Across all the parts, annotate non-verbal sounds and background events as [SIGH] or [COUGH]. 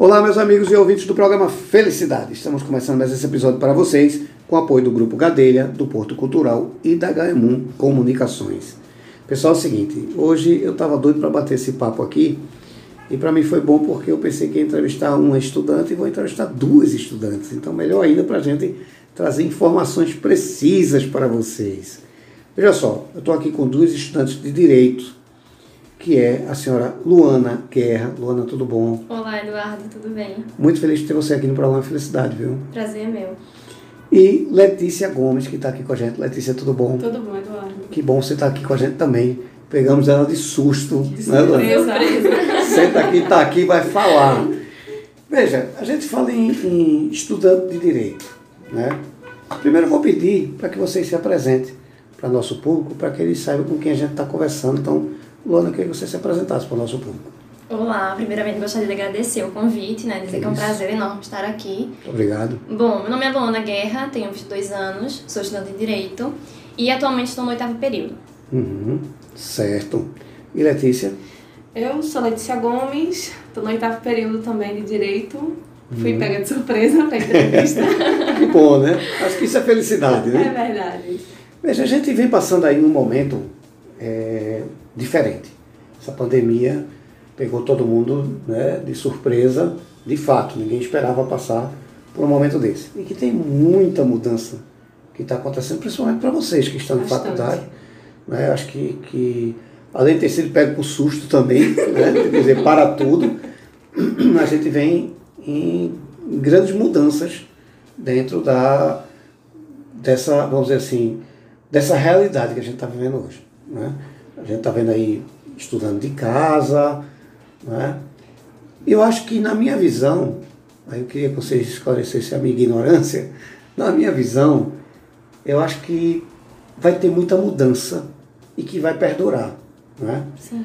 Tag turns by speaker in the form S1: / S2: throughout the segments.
S1: Olá, meus amigos e ouvintes do programa Felicidade. Estamos começando mais esse episódio para vocês com apoio do Grupo Gadelha, do Porto Cultural e da HM1 Comunicações. Pessoal, é o seguinte, hoje eu estava doido para bater esse papo aqui e para mim foi bom porque eu pensei que ia entrevistar uma estudante e vou entrevistar duas estudantes. Então, melhor ainda para a gente trazer informações precisas para vocês. Veja só, eu estou aqui com duas estudantes de Direito, que é a senhora Luana Guerra. Luana, tudo bom?
S2: Olá, Eduardo, tudo bem?
S1: Muito feliz de ter você aqui no programa Felicidade, viu?
S2: Prazer é meu.
S1: E Letícia Gomes, que está aqui com a gente. Letícia, tudo bom?
S3: Tudo bom, Eduardo.
S1: Que bom você estar tá aqui com a gente também. Pegamos ela de susto.
S3: De né, Luana? [LAUGHS]
S1: Senta aqui, está aqui, vai falar. Veja, a gente fala em, em estudante de direito, né? Primeiro eu vou pedir para que vocês se apresentem para nosso público, para que eles saibam com quem a gente está conversando. Então, Luana, eu queria que você se apresentasse para o nosso público.
S2: Olá, primeiramente gostaria de agradecer o convite, né? Dizer que é um prazer enorme estar aqui.
S1: Obrigado.
S2: Bom, meu nome é Luana Guerra, tenho 22 anos, sou estudante de Direito e atualmente estou no oitavo período.
S1: Uhum, certo. E Letícia?
S3: Eu sou Letícia Gomes, estou no oitavo período também de Direito. Fui uhum. pega de surpresa para a entrevista. [LAUGHS]
S1: que bom, né? Acho que isso é felicidade, né?
S3: É verdade.
S1: Veja, a gente vem passando aí um momento é, diferente. Essa pandemia pegou todo mundo né, de surpresa, de fato, ninguém esperava passar por um momento desse. E que tem muita mudança que está acontecendo, principalmente para vocês que estão Bastante. em faculdade. Né, acho que, que, além de ter sido pego por susto também, [LAUGHS] né, quer dizer, para tudo, a gente vem em grandes mudanças dentro da, dessa, vamos dizer assim, dessa realidade que a gente está vivendo hoje. Né? A gente está vendo aí estudando de casa. Né? Eu acho que na minha visão, aí eu queria que vocês esclarecessem a minha ignorância, na minha visão, eu acho que vai ter muita mudança e que vai perdurar. Né?
S2: Sim.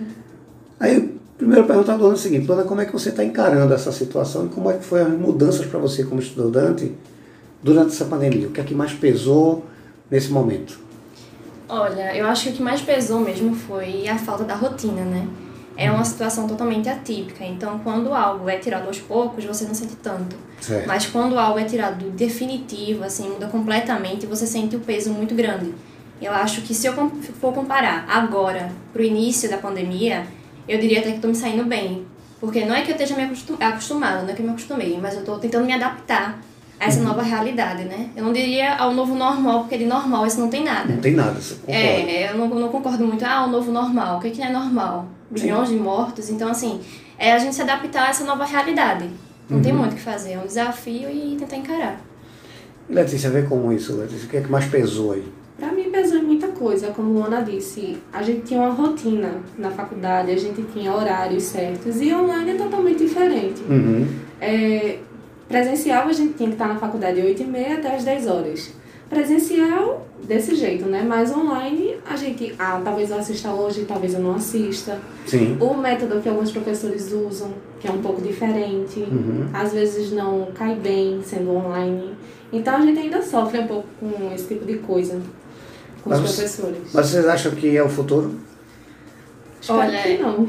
S1: Aí, primeiro perguntar a Dona é o seguinte, Dona, como é que você está encarando essa situação e como é que foi as mudanças para você como estudante durante essa pandemia? O que é que mais pesou nesse momento?
S2: Olha, eu acho que o que mais pesou mesmo foi a falta da rotina, né? É uma situação totalmente atípica. Então, quando algo é tirado aos poucos, você não sente tanto.
S1: Certo.
S2: Mas quando algo é tirado definitivo, assim, muda completamente, você sente o peso muito grande. Eu acho que se eu for comparar agora pro início da pandemia, eu diria até que estou me saindo bem. Porque não é que eu esteja me acostumada, não é que eu me acostumei, mas eu estou tentando me adaptar a essa uhum. nova realidade, né? Eu não diria ao novo normal, porque de normal isso não tem nada.
S1: Não tem nada, você concorda.
S2: É, eu não, não concordo muito, ah, o novo normal, o que, que é normal? Bilhões de mortos, então assim, é a gente se adaptar a essa nova realidade. Não uhum. tem muito o que fazer, é um desafio e tentar encarar.
S1: Letícia, vê como isso, Letícia, o que é que mais pesou aí?
S3: Pra mim pesou muita coisa, como Luana disse. A gente tinha uma rotina na faculdade, a gente tinha horários certos e online é totalmente diferente.
S1: Uhum.
S3: É, Presencial a gente tinha que estar na faculdade de 8h30 até as 10 horas. Presencial, desse jeito, né? Mas online, a gente, ah, talvez eu assista hoje, talvez eu não assista.
S1: Sim.
S3: O método que alguns professores usam, que é um pouco diferente,
S1: uhum.
S3: às vezes não cai bem sendo online. Então a gente ainda sofre um pouco com esse tipo de coisa com mas, os professores.
S1: Mas vocês acham que é o futuro?
S3: Espero Olha, que não.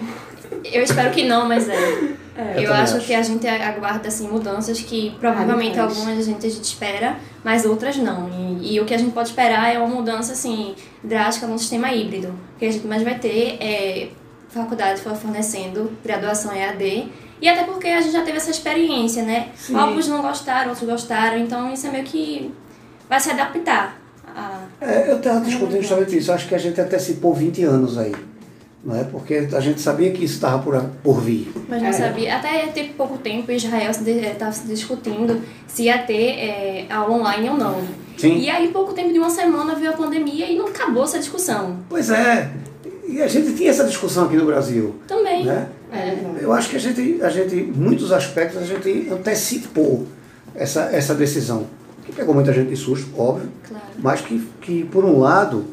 S2: Eu espero que não, mas é. É, eu, eu acho, acho, que a gente aguarda assim, mudanças que provavelmente algumas a gente, a gente espera, mas outras não. E, e, o que a gente pode esperar é uma mudança assim, drástica no sistema híbrido. O que a gente mais vai ter é faculdade fornecendo graduação EAD. E até porque a gente já teve essa experiência, né? Sim. Alguns não gostaram, outros gostaram, então isso é meio que vai se adaptar. A...
S1: É, eu estava discutindo justamente isso. Acho que a gente antecipou 20 anos aí não é? Porque a gente sabia que isso estava por, por vir.
S2: Mas não é. sabia. Até ter pouco tempo, Israel estava se discutindo se ia ter é, aula online ou não.
S1: Sim.
S2: E aí, pouco tempo de uma semana, veio a pandemia e não acabou essa discussão.
S1: Pois é. E a gente tinha essa discussão aqui no Brasil.
S2: Também.
S1: Né?
S2: É.
S1: Eu acho que a gente, a gente, em muitos aspectos, a gente antecipou essa, essa decisão. Que pegou muita gente de susto, óbvio.
S2: Claro.
S1: Mas que, que, por um lado,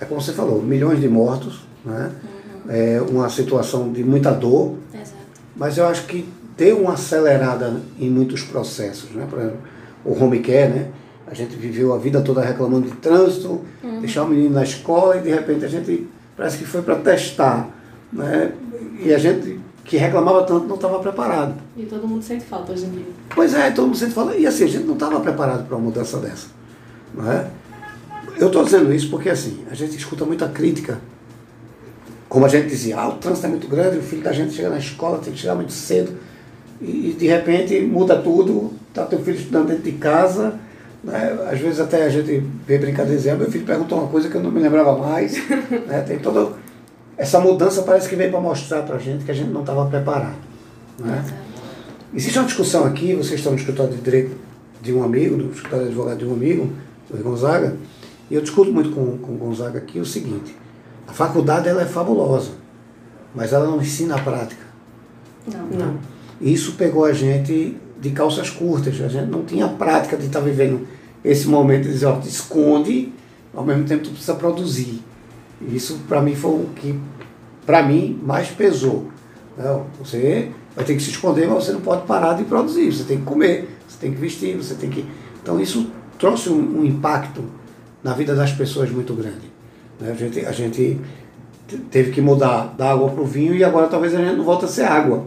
S1: é como você falou, milhões de mortos, né?
S2: Uhum.
S1: É uma situação de muita dor,
S2: Exato.
S1: mas eu acho que deu uma acelerada em muitos processos. Né? Por exemplo, o home care, né? a gente viveu a vida toda reclamando de trânsito,
S2: uhum.
S1: deixar o menino na escola e de repente a gente parece que foi para testar. Né? E a gente que reclamava tanto não estava preparado.
S3: E todo mundo sente falta hoje em dia.
S1: Pois é, todo mundo sente falta. E assim, a gente não estava preparado para uma mudança dessa. Não é? Eu estou dizendo isso porque assim, a gente escuta muita crítica. Como a gente dizia, ah, o trânsito é muito grande, o filho da gente chega na escola, tem que chegar muito cedo. E, de repente muda tudo, está teu filho estudando dentro de casa. Né? Às vezes até a gente vê brincadeira dizendo, meu filho perguntou uma coisa que eu não me lembrava mais. [LAUGHS] né? Tem toda. Essa mudança parece que veio para mostrar para a gente que a gente não estava preparado. Né? Existe uma discussão aqui, vocês estão no escritório de direito de um amigo, no escritório de advogado de um amigo, do Gonzaga, e eu discuto muito com, com o Gonzaga aqui o seguinte, a faculdade ela é fabulosa, mas ela não ensina a prática.
S2: Não. não.
S1: Isso pegou a gente de calças curtas, a gente não tinha prática de estar tá vivendo esse momento de dizer, ó, te esconde, ao mesmo tempo tu precisa produzir. Isso para mim foi o que, para mim, mais pesou. Não, você vai ter que se esconder, mas você não pode parar de produzir, você tem que comer, você tem que vestir, você tem que... Então isso trouxe um, um impacto na vida das pessoas muito grande. Né? A, gente, a gente teve que mudar da água para o vinho e agora talvez a gente não volte a ser água.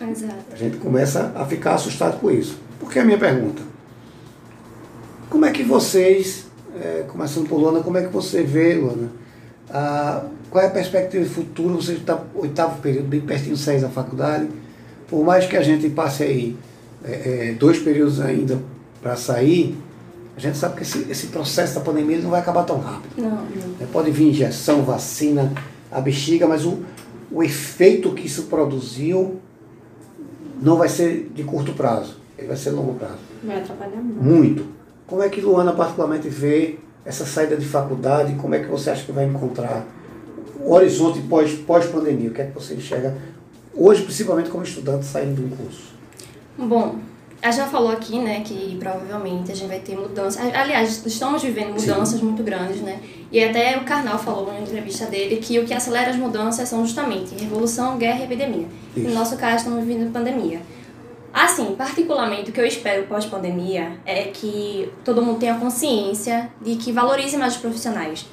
S2: Exato.
S1: A gente começa a ficar assustado com isso. Por que a minha pergunta? Como é que vocês, é, começando por Luana, como é que você vê, Luana, a, qual é a perspectiva de futuro? Você está oitavo período, bem pertinho de sair da faculdade. Por mais que a gente passe aí é, é, dois períodos ainda para sair, a gente sabe que esse, esse processo da pandemia não vai acabar tão rápido.
S2: Não, não.
S1: É, pode vir injeção, vacina, a bexiga, mas o, o efeito que isso produziu não vai ser de curto prazo, ele vai ser longo prazo.
S3: Vai atrapalhar muito.
S1: Muito. Como é que Luana particularmente vê essa saída de faculdade? Como é que você acha que vai encontrar o horizonte pós-pandemia? Pós -pandemia? o que é que você enxerga hoje, principalmente como estudante saindo de um curso?
S2: Bom, a já falou aqui, né, que provavelmente a gente vai ter mudanças. Aliás, estamos vivendo mudanças Sim. muito grandes, né? E até o Karnal falou na entrevista dele que o que acelera as mudanças são justamente revolução, guerra e epidemia. Isso. No nosso caso, estamos vivendo pandemia. Assim, particularmente, o que eu espero pós-pandemia é que todo mundo tenha consciência de que valorize mais os profissionais.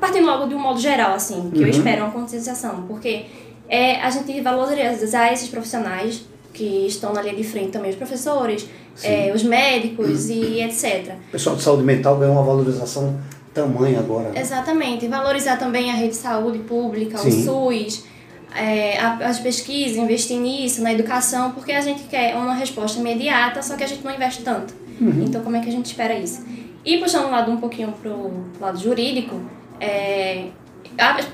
S2: Partindo logo de um modo geral, assim, que uhum. eu espero uma conscientização, porque é a gente valorizar esses profissionais que estão na linha de frente também, os professores, é, os médicos e etc.
S1: O pessoal de saúde mental ganhou uma valorização tamanha agora. Né?
S2: Exatamente. Valorizar também a rede de saúde pública, Sim. o SUS, é, as pesquisas, investir nisso, na educação, porque a gente quer uma resposta imediata, só que a gente não investe tanto. Uhum. Então, como é que a gente espera isso? E puxando o lado um pouquinho pro lado jurídico, é,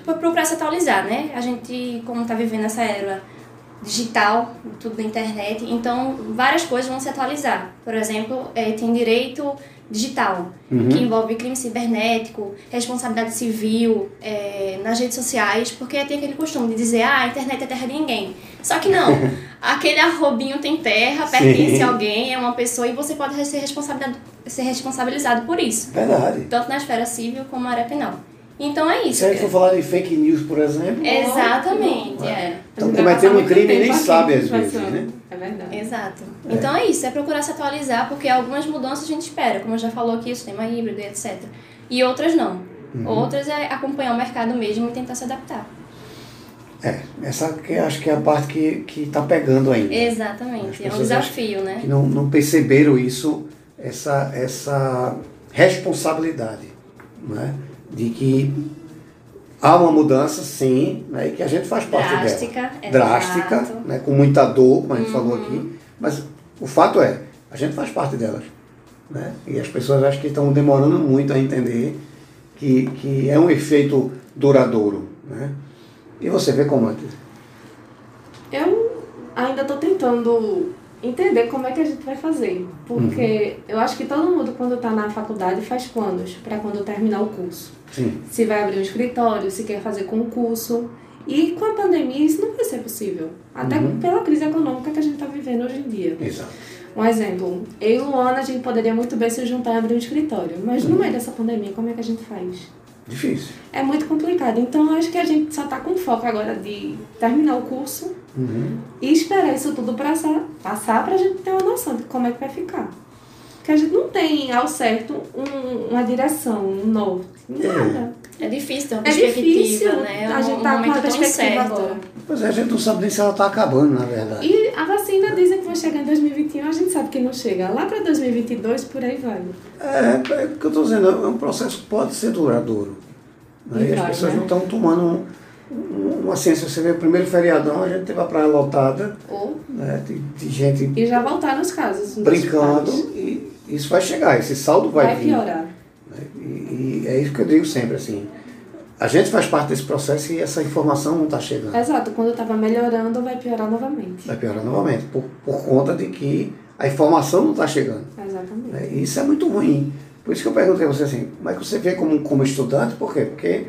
S2: procurar se atualizar, né? A gente, como está vivendo essa era digital, tudo da internet, então várias coisas vão se atualizar. Por exemplo, é, tem direito digital, uhum. que envolve crime cibernético, responsabilidade civil é, nas redes sociais, porque tem aquele costume de dizer, ah, a internet é terra de ninguém. Só que não, [LAUGHS] aquele arrobinho tem terra, pertence a alguém, é uma pessoa e você pode ser responsabilizado, ser responsabilizado por isso.
S1: Verdade.
S2: Tanto na esfera civil como na área penal. Então é isso.
S1: Se a gente for falar de fake news, por exemplo.
S2: Exatamente, não, é.
S1: Estão cometendo um crime e nem sabe às vezes, né?
S3: É verdade.
S2: Exato. É. Então é isso, é procurar se atualizar, porque algumas mudanças a gente espera, como eu já falou aqui, o sistema híbrido, etc. E outras não. Uhum. Outras é acompanhar o mercado mesmo e tentar se adaptar.
S1: É, essa que acho que é a parte que, que tá pegando ainda.
S2: Exatamente, é um desafio, né?
S1: Que não, não perceberam isso, essa, essa responsabilidade, né? De que há uma mudança, sim, né, e que a gente faz parte
S2: Drástica,
S1: dela. É Drástica, né, com muita dor, como a gente uhum. falou aqui, mas o fato é, a gente faz parte delas. Né? E as pessoas acho que estão demorando muito a entender que, que é um efeito duradouro. Né? E você vê como é?
S3: Eu ainda estou tentando entender como é que a gente vai fazer. Porque uhum. eu acho que todo mundo, quando está na faculdade, faz planos para quando terminar o curso.
S1: Sim.
S3: Se vai abrir um escritório, se quer fazer concurso. E com a pandemia isso não vai ser possível. Até uhum. pela crise econômica que a gente está vivendo hoje em dia.
S1: Exato.
S3: Um exemplo, eu e Luana, a gente poderia muito bem se juntar e abrir um escritório. Mas uhum. no meio dessa pandemia, como é que a gente faz?
S1: Difícil.
S3: É muito complicado. Então, acho que a gente só está com foco agora de terminar o curso
S1: uhum.
S3: e esperar isso tudo passar, passar para a gente ter uma noção de como é que vai ficar. Porque a gente não tem ao certo um, uma direção, um norte, nada.
S2: É difícil ter uma é perspectiva, difícil, né?
S3: A gente tá um com uma perspectiva
S1: agora. Pois é, a gente não sabe nem se ela está acabando, na verdade.
S3: E a vacina dizem que vai chegar em 2021, a gente sabe que não chega. Lá para 2022, por aí vai.
S1: É, é o que eu estou dizendo, é um processo que pode ser duradouro. Né? E, e as pessoas né? não estão tomando uma ciência. Você vê o primeiro feriadão, a gente teve a praia lotada.
S3: Oh.
S1: Né? De, de, gente.
S3: E já voltaram os casos.
S1: Brincando. E isso vai chegar, esse saldo vai,
S3: vai
S1: vir.
S3: piorar.
S1: É isso que eu digo sempre, assim. A gente faz parte desse processo e essa informação não está chegando.
S3: Exato, quando estava melhorando, vai piorar novamente.
S1: Vai piorar novamente, por, por conta de que a informação não está chegando.
S3: Exatamente.
S1: E isso é muito ruim. Por isso que eu perguntei a você assim, como é que você vê como, como estudante? Por quê? Porque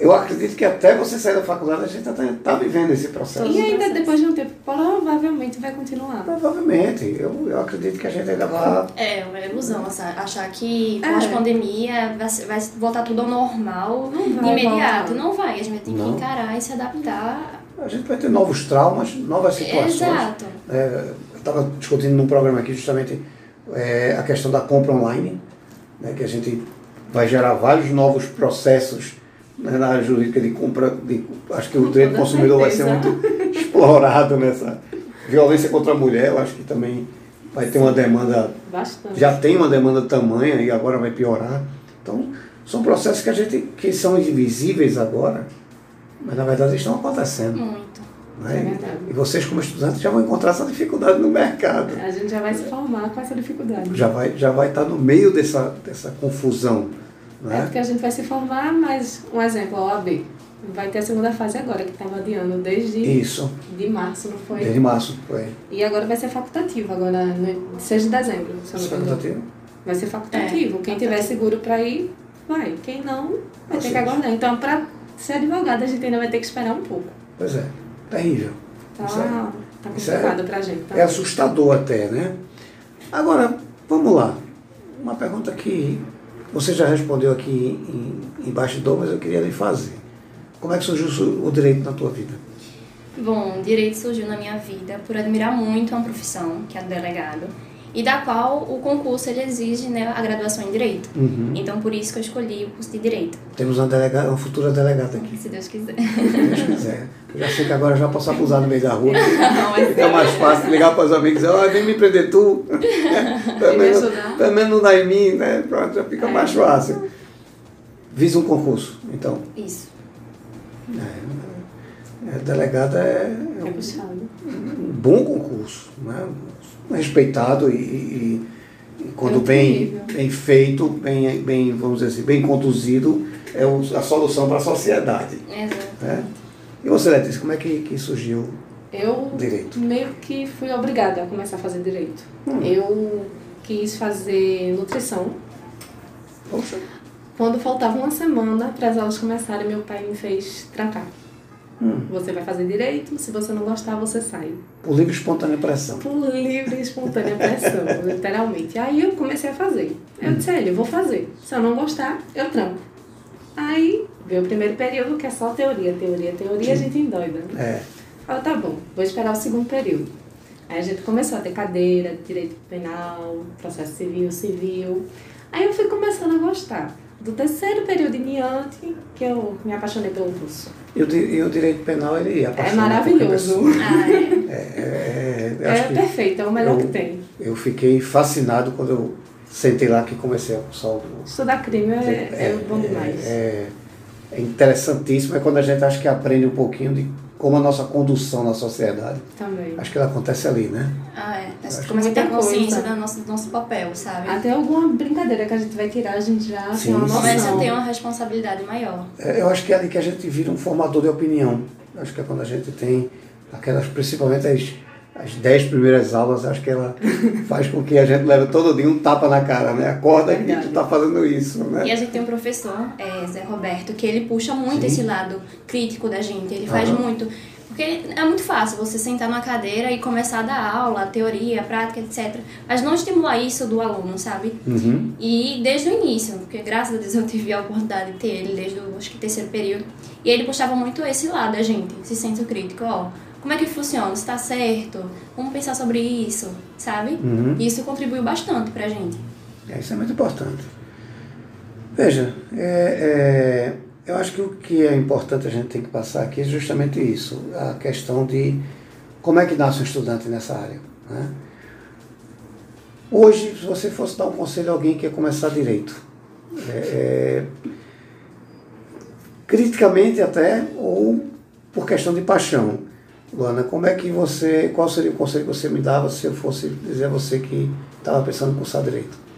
S1: eu acredito que até você sair da faculdade a gente está tá vivendo esse processo.
S3: E ainda depois de um tempo, provavelmente vai continuar.
S1: Provavelmente. Eu, eu acredito que a gente ainda vai.
S2: É, uma ilusão achar que pós-pandemia é. vai, vai voltar tudo ao normal de imediato. Voltar. Não vai. A gente vai ter que encarar e se adaptar.
S1: A gente vai ter novos traumas, novas situações.
S2: Exato.
S1: É, eu estava discutindo num programa aqui justamente é, a questão da compra online, né, que a gente vai gerar vários novos processos na área jurídica de compra, de, acho que o direito do consumidor vai ser muito explorado nessa violência contra a mulher, eu acho que também vai ter uma demanda,
S3: Bastante.
S1: já tem uma demanda tamanha e agora vai piorar. Então, são processos que a gente que são invisíveis agora, mas na verdade estão acontecendo.
S2: Muito.
S1: Né? É e vocês, como estudantes, já vão encontrar essa dificuldade no mercado.
S3: A gente já vai se formar com essa dificuldade.
S1: Já vai, já vai estar no meio dessa, dessa confusão.
S3: Né? É porque a gente vai se formar, mas, um exemplo, a OAB. Vai ter a segunda fase agora, que estava adiando desde
S1: Isso.
S3: de março, não foi?
S1: Desde março, foi.
S3: E agora vai ser facultativo, agora no 6 de dezembro. Se
S1: facultativo?
S3: Vai ser facultativo. É, Quem tiver seguro para ir, vai. Quem não, vai ter que aguardar. Então, para ser advogado, a gente ainda vai ter que esperar um pouco.
S1: Pois é, terrível.
S3: Tá, isso é, tá complicado é, pra gente. Tá?
S1: É assustador até, né? Agora, vamos lá. Uma pergunta que você já respondeu aqui em, em bastidor, mas eu queria lhe fazer. Como é que surgiu o direito na tua vida?
S2: Bom, o direito surgiu na minha vida por admirar muito uma profissão, que é do delegado e da qual o concurso ele exige né, a graduação em Direito.
S1: Uhum.
S2: Então, por isso que eu escolhi o curso de Direito.
S1: Temos uma, delegada, uma futura delegada aqui.
S2: Se Deus quiser.
S1: Se Deus quiser. Eu já sei que agora já posso abusar no meio da rua. [LAUGHS] Não, Fica mais fácil ligar para os amigos e dizer, oh, vem me prender tu. [LAUGHS] pelo, menos, pelo menos não dá em mim, né? Pronto, já fica é. mais fácil. Visa um concurso, então.
S2: Isso.
S1: É, é, delegada é,
S3: é um,
S1: um bom concurso, né? Respeitado e, e, e quando bem, bem feito, bem, bem, vamos dizer assim, bem conduzido, é a solução para a sociedade.
S2: Exato.
S1: Né? E você, Letícia, como é que, que surgiu
S3: eu
S1: direito?
S3: meio que fui obrigada a começar a fazer direito. Hum. Eu quis fazer nutrição.
S1: Poxa.
S3: Quando faltava uma semana para as aulas começarem, meu pai me fez trancar. Hum. Você vai fazer direito, se você não gostar, você sai.
S1: Por livre e espontânea pressão.
S3: Por livre e espontânea pressão, [LAUGHS] literalmente. Aí eu comecei a fazer. Eu disse, ele, eu vou fazer. Se eu não gostar, eu tranco. Aí veio o primeiro período, que é só teoria, teoria, teoria, Sim. a gente endoida.
S1: Né? É.
S3: Falei, tá bom, vou esperar o segundo período. Aí a gente começou a ter cadeira, direito penal, processo civil, civil. Aí eu fui começando a gostar do terceiro período em diante que eu me apaixonei pelo curso.
S1: E o, e o direito penal, ele
S3: É maravilhoso.
S2: Ah, [LAUGHS] é.
S1: É, é,
S3: é perfeito, é o melhor eu, que tem.
S1: Eu fiquei fascinado quando eu sentei lá que comecei a cursar o...
S3: Estudar crime é, é, é bom demais.
S1: É, é interessantíssimo, é quando a gente acha que aprende um pouquinho de como a nossa condução na sociedade.
S3: Também.
S1: Acho que ela acontece ali, né?
S2: Ah, é. Acho que começa a ter consciência do nosso, do nosso papel, sabe?
S3: Até alguma brincadeira que a gente vai tirar, a gente já sim, tem uma noção.
S2: Começa a ter uma responsabilidade maior.
S1: É, eu acho que é ali que a gente vira um formador de opinião. Acho que é quando a gente tem aquelas, principalmente as as dez primeiras aulas, acho que ela faz com que a gente leve todo dia um tapa na cara, né? Acorda que tu tá fazendo isso, né?
S2: E a gente tem um professor, é, Zé Roberto, que ele puxa muito Sim. esse lado crítico da gente, ele faz muito. Porque é muito fácil você sentar numa cadeira e começar a dar aula, teoria, prática, etc. Mas não estimular isso do aluno, sabe?
S1: Uhum.
S2: E desde o início, porque graças a Deus eu tive a oportunidade de ter ele desde o acho que terceiro período. E ele puxava muito esse lado da gente, esse senso crítico, ó como é que funciona? Está certo? Vamos pensar sobre isso, sabe?
S1: Uhum.
S2: Isso contribuiu bastante pra gente.
S1: É, isso é muito importante. Veja, é, é, Eu acho que o que é importante a gente tem que passar aqui é justamente isso, a questão de como é que nasce um estudante nessa área. Né? Hoje, se você fosse dar um conselho a alguém que quer começar direito, é, é, criticamente até, ou por questão de paixão, Luana, como é que você, qual seria o conselho que você me dava se eu fosse dizer a você que estava pensando em cursar direito?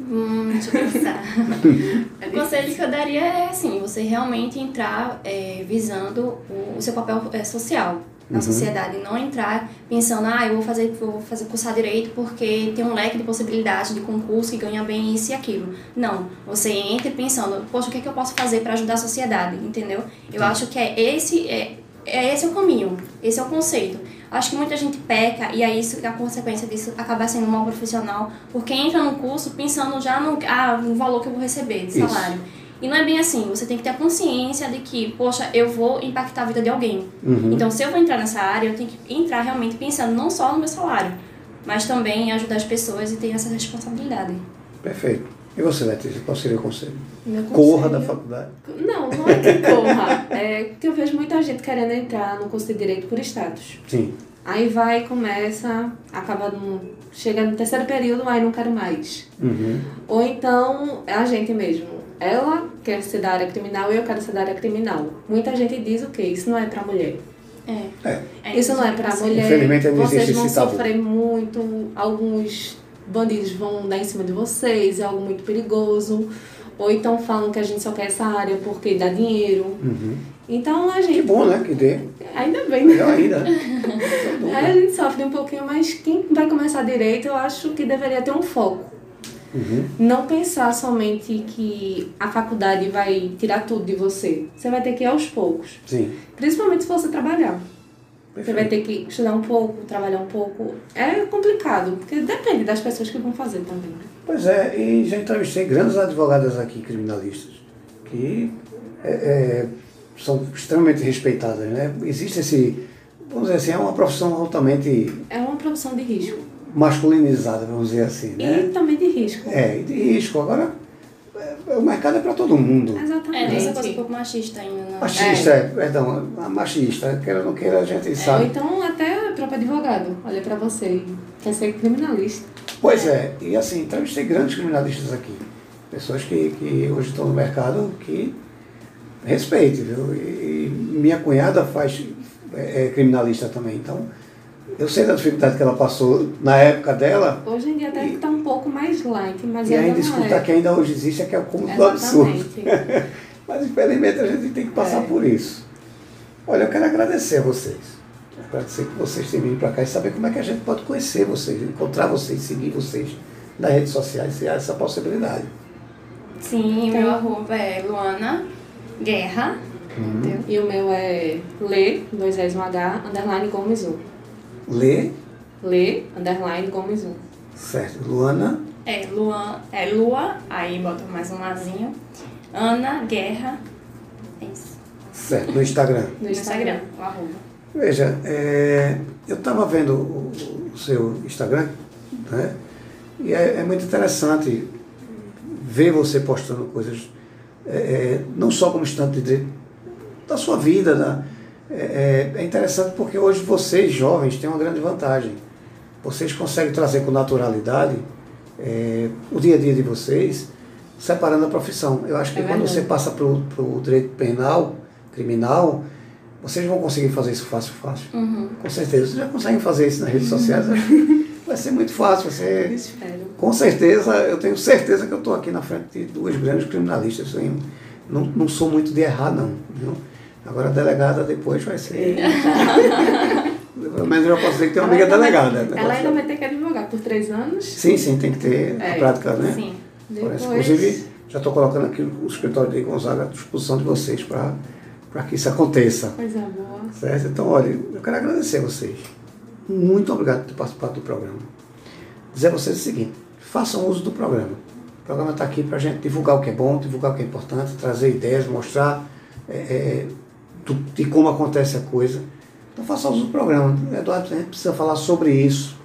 S2: Hum, deixa eu pensar. [LAUGHS] o conselho que eu daria é assim, você realmente entrar é, visando o, o, seu papel é, social na uhum. sociedade, não entrar pensando, ah, eu vou fazer, vou fazer cursar direito porque tem um leque de possibilidades de concurso que ganha bem isso e aquilo. Não, você entra pensando, poxa, o que, é que eu posso fazer para ajudar a sociedade, entendeu? Eu acho que é esse é, é esse é o caminho, esse é o conceito. Acho que muita gente peca e aí isso, a consequência disso acaba sendo um mal profissional, porque entra no curso pensando já no, ah, no valor que eu vou receber de salário. Isso. E não é bem assim, você tem que ter a consciência de que, poxa, eu vou impactar a vida de alguém. Uhum. Então, se eu vou entrar nessa área, eu tenho que entrar realmente pensando não só no meu salário, mas também em ajudar as pessoas e ter essa responsabilidade.
S1: Perfeito. E você, Letícia, qual seria o conselho? conselho? Corra da faculdade.
S3: Não, não é que corra. é que eu vejo muita gente querendo entrar no curso de Direito por status.
S1: Sim.
S3: Aí vai, começa, acaba no, chega no terceiro período, aí não quero mais.
S1: Uhum.
S3: Ou então, é a gente mesmo. Ela quer ser da área criminal e eu quero ser da área criminal. Muita gente diz o quê? Isso não é pra mulher.
S2: É. é.
S3: é isso não é pra mulher.
S1: Infelizmente,
S3: Vocês vão sofrer muito. Alguns bandidos vão dar em cima de vocês, é algo muito perigoso. Ou então falam que a gente só quer essa área porque dá dinheiro.
S1: Uhum.
S3: Então a gente.
S1: Que bom, né? Que dê.
S3: Ainda bem, né?
S1: Melhor ainda. [LAUGHS]
S3: Aí a gente sofre um pouquinho, mas quem vai começar direito, eu acho que deveria ter um foco.
S1: Uhum.
S3: Não pensar somente que a faculdade vai tirar tudo de você. Você vai ter que ir aos poucos.
S1: Sim.
S3: Principalmente se você trabalhar. Você vai ter que estudar um pouco, trabalhar um pouco. É complicado, porque depende das pessoas que vão fazer também. Né?
S1: Pois é, e já entrevistei grandes advogadas aqui, criminalistas, que é, é, são extremamente respeitadas, né? Existe esse, vamos dizer assim, é uma profissão altamente...
S3: É uma profissão de risco.
S1: Masculinizada, vamos dizer assim, né?
S3: E também de risco.
S1: É, de risco. Agora, o mercado é para todo mundo.
S3: Exatamente.
S2: É, essa coisa um pouco machista ainda. Não. Né?
S1: Machista, é. perdão, machista, queira ou não queira, a gente sabe.
S3: Ou então até o próprio advogado, olha para você e quer ser criminalista.
S1: Pois é, e assim, entrevistei grandes criminalistas aqui. Pessoas que, que hoje estão no mercado que respeite, viu? E, e minha cunhada faz, é, é criminalista também, então eu sei da dificuldade que ela passou na época dela.
S3: Hoje em dia até está um pouco mais light, mas
S1: e
S3: ainda
S1: ainda escutar é. que ainda hoje existe é que é o cúmulo do absurdo. [LAUGHS] mas infelizmente a gente tem que passar é. por isso. Olha, eu quero agradecer a vocês. Agradecer que vocês tenham vindo para cá e saber como é que a gente pode conhecer vocês, encontrar vocês, seguir vocês nas redes sociais, se há essa possibilidade.
S2: Sim, então, meu arroba é Luana Guerra.
S3: Uhum. E o meu é Lê, dois S, um H, underline Gomes 1.
S1: Lê.
S3: Lê, underline Gomes 1.
S1: Certo. Luana.
S2: É, Luan, é Lua, aí bota mais um lazinho. Ana Guerra. É isso.
S1: Certo, no Instagram.
S2: No Instagram, o arroba.
S1: Veja, é, eu estava vendo o, o, seu Instagram, né? E é, é, muito interessante ver você postando coisas, é, é não só como estudante de, da sua vida, da, é, é, é interessante porque hoje vocês, jovens, têm uma grande vantagem. Vocês conseguem trazer com naturalidade é, o dia a dia de vocês, separando a profissão. Eu acho que é quando você passa para o direito penal, criminal, vocês vão conseguir fazer isso fácil, fácil.
S2: Uhum.
S1: Com certeza. Vocês já conseguem fazer isso nas redes sociais. [LAUGHS] Vai ser muito fácil. Você,
S3: Espero.
S1: Com certeza, eu tenho certeza que eu estou aqui na frente de duas grandes criminalistas. Eu não, não sou muito de errar, não. Viu? Agora a delegada depois vai ser. [LAUGHS] [LAUGHS] Mas eu já posso dizer que tem uma amiga delegada.
S3: Né? Ela ainda vai ter que advogar por três anos.
S1: Sim, sim, tem que ter é. a prática, né?
S2: Sim.
S3: Depois...
S1: Inclusive, já estou colocando aqui o escritório de Gonzaga à disposição de vocês para que isso aconteça.
S3: Coisa boa.
S1: Certo? Então, olha, eu quero agradecer a vocês. Muito obrigado por ter participado do programa. Dizer a vocês o seguinte: façam uso do programa. O programa está aqui para a gente divulgar o que é bom, divulgar o que é importante, trazer ideias, mostrar. É, é, de como acontece a coisa. Então faça uso do programa. Eduardo, a gente precisa falar sobre isso.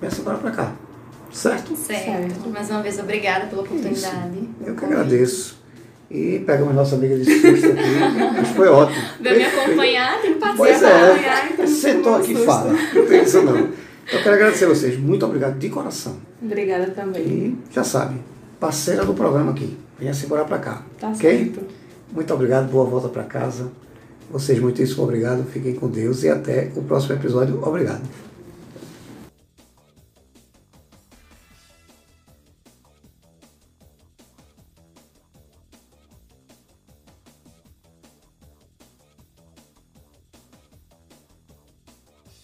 S1: Pensa agora para cá. Certo?
S2: certo? Certo. Mais uma vez, obrigada pela oportunidade.
S1: Isso. Eu que agradeço. E pegamos nossa amiga de susto aqui. Mas foi ótimo.
S2: Veio me acompanhar, tem que participar.
S1: Pois é, então sentou aqui e fala. Não tem isso não. Eu quero agradecer a vocês. Muito obrigado de coração.
S3: Obrigada também.
S1: E já sabe, parceira do programa aqui. Venha se embora para cá.
S3: Tá
S1: ok?
S3: certo.
S1: Muito obrigado, boa volta para casa. Vocês muitíssimo obrigado. Fiquem com Deus e até o próximo episódio. Obrigado.